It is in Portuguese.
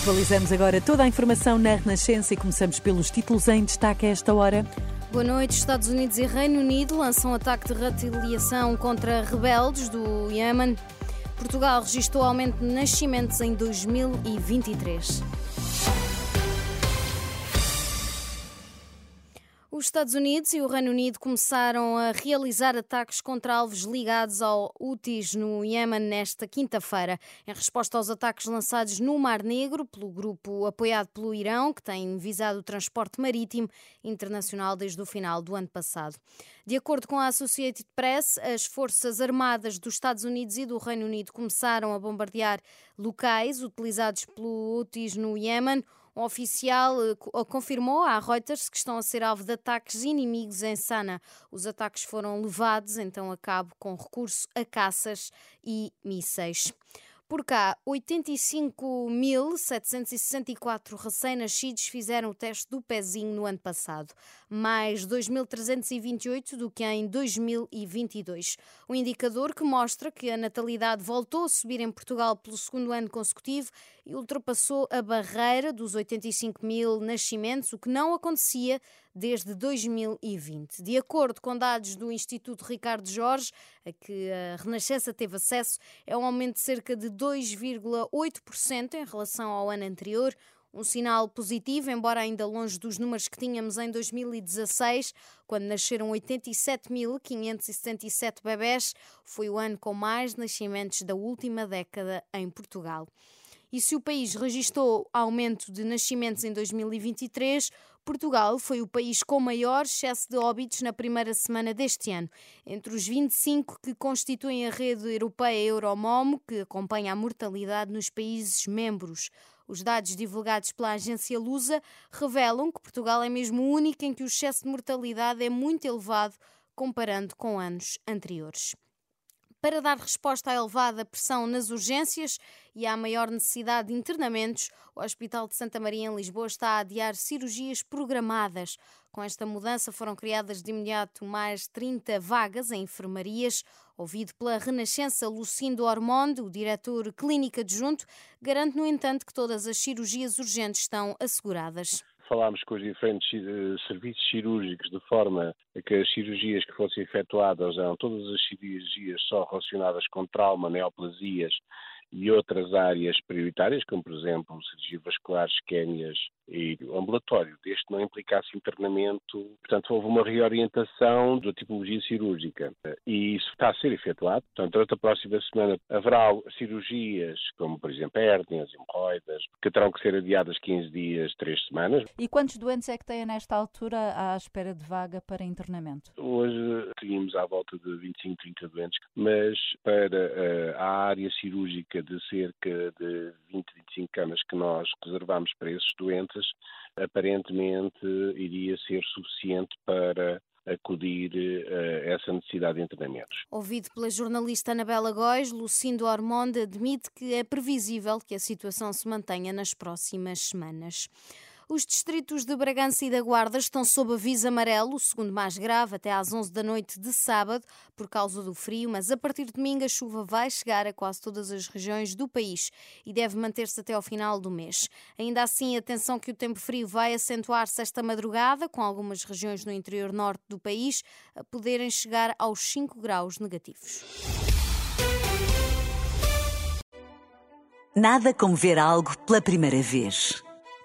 Atualizamos agora toda a informação na Renascença e começamos pelos títulos em destaque a esta hora. Boa noite. Estados Unidos e Reino Unido lançam ataque de retaliação contra rebeldes do Iêmen. Portugal registrou aumento de nascimentos em 2023. Estados Unidos e o Reino Unido começaram a realizar ataques contra alvos ligados ao Houthis no Iêmen nesta quinta-feira, em resposta aos ataques lançados no Mar Negro pelo grupo apoiado pelo Irão, que tem visado o transporte marítimo internacional desde o final do ano passado. De acordo com a Associated Press, as forças armadas dos Estados Unidos e do Reino Unido começaram a bombardear locais utilizados pelo Houthis no Iêmen. Um oficial eh, confirmou à Reuters que estão a ser alvo de ataques inimigos em Sana. Os ataques foram levados então a cabo com recurso a caças e mísseis. Por cá, 85.764 recém-nascidos fizeram o teste do pezinho no ano passado, mais 2.328 do que em 2022. Um indicador que mostra que a natalidade voltou a subir em Portugal pelo segundo ano consecutivo e ultrapassou a barreira dos 85 mil nascimentos, o que não acontecia desde 2020. De acordo com dados do Instituto Ricardo Jorge, a que a Renascença teve acesso, é um aumento de cerca de 2,8% em relação ao ano anterior. Um sinal positivo, embora ainda longe dos números que tínhamos em 2016, quando nasceram 87.577 bebés. Foi o ano com mais nascimentos da última década em Portugal. E se o país registrou aumento de nascimentos em 2023, Portugal foi o país com maior excesso de óbitos na primeira semana deste ano. Entre os 25 que constituem a rede europeia Euromomo, que acompanha a mortalidade nos países membros. Os dados divulgados pela agência Lusa revelam que Portugal é mesmo o único em que o excesso de mortalidade é muito elevado comparando com anos anteriores para dar resposta à elevada pressão nas urgências e à maior necessidade de internamentos, o Hospital de Santa Maria em Lisboa está a adiar cirurgias programadas. Com esta mudança foram criadas de imediato mais 30 vagas em enfermarias. Ouvido pela Renascença, Lucindo Ormonde, o diretor clínico adjunto, garante, no entanto, que todas as cirurgias urgentes estão asseguradas falámos com os diferentes eh, serviços cirúrgicos de forma a que as cirurgias que fossem efetuadas eram todas as cirurgias só relacionadas com trauma, neoplasias e outras áreas prioritárias, como por exemplo cirurgia vascular, isquémias e ambulatório, deste não implicasse internamento. Portanto, houve uma reorientação da tipologia cirúrgica e isso está a ser efetuado. Portanto, durante a próxima semana haverá cirurgias, como por exemplo hérnias, hemorroidas, que terão que ser adiadas 15 dias, 3 semanas. E quantos doentes é que têm nesta altura à espera de vaga para internamento? Hoje tínhamos à volta de 25, 30 doentes, mas para eh, a área cirúrgica de cerca de 20, 25 camas que nós reservamos para esses doentes, aparentemente iria ser suficiente para acudir a essa necessidade de internamentos. Ouvido pela jornalista Anabela Góis, Lucindo Ormonde admite que é previsível que a situação se mantenha nas próximas semanas. Os distritos de Bragança e da Guarda estão sob aviso amarelo, o segundo mais grave, até às 11 da noite de sábado, por causa do frio, mas a partir de domingo a chuva vai chegar a quase todas as regiões do país e deve manter-se até ao final do mês. Ainda assim, atenção que o tempo frio vai acentuar-se esta madrugada, com algumas regiões no interior norte do país a poderem chegar aos 5 graus negativos. Nada como ver algo pela primeira vez.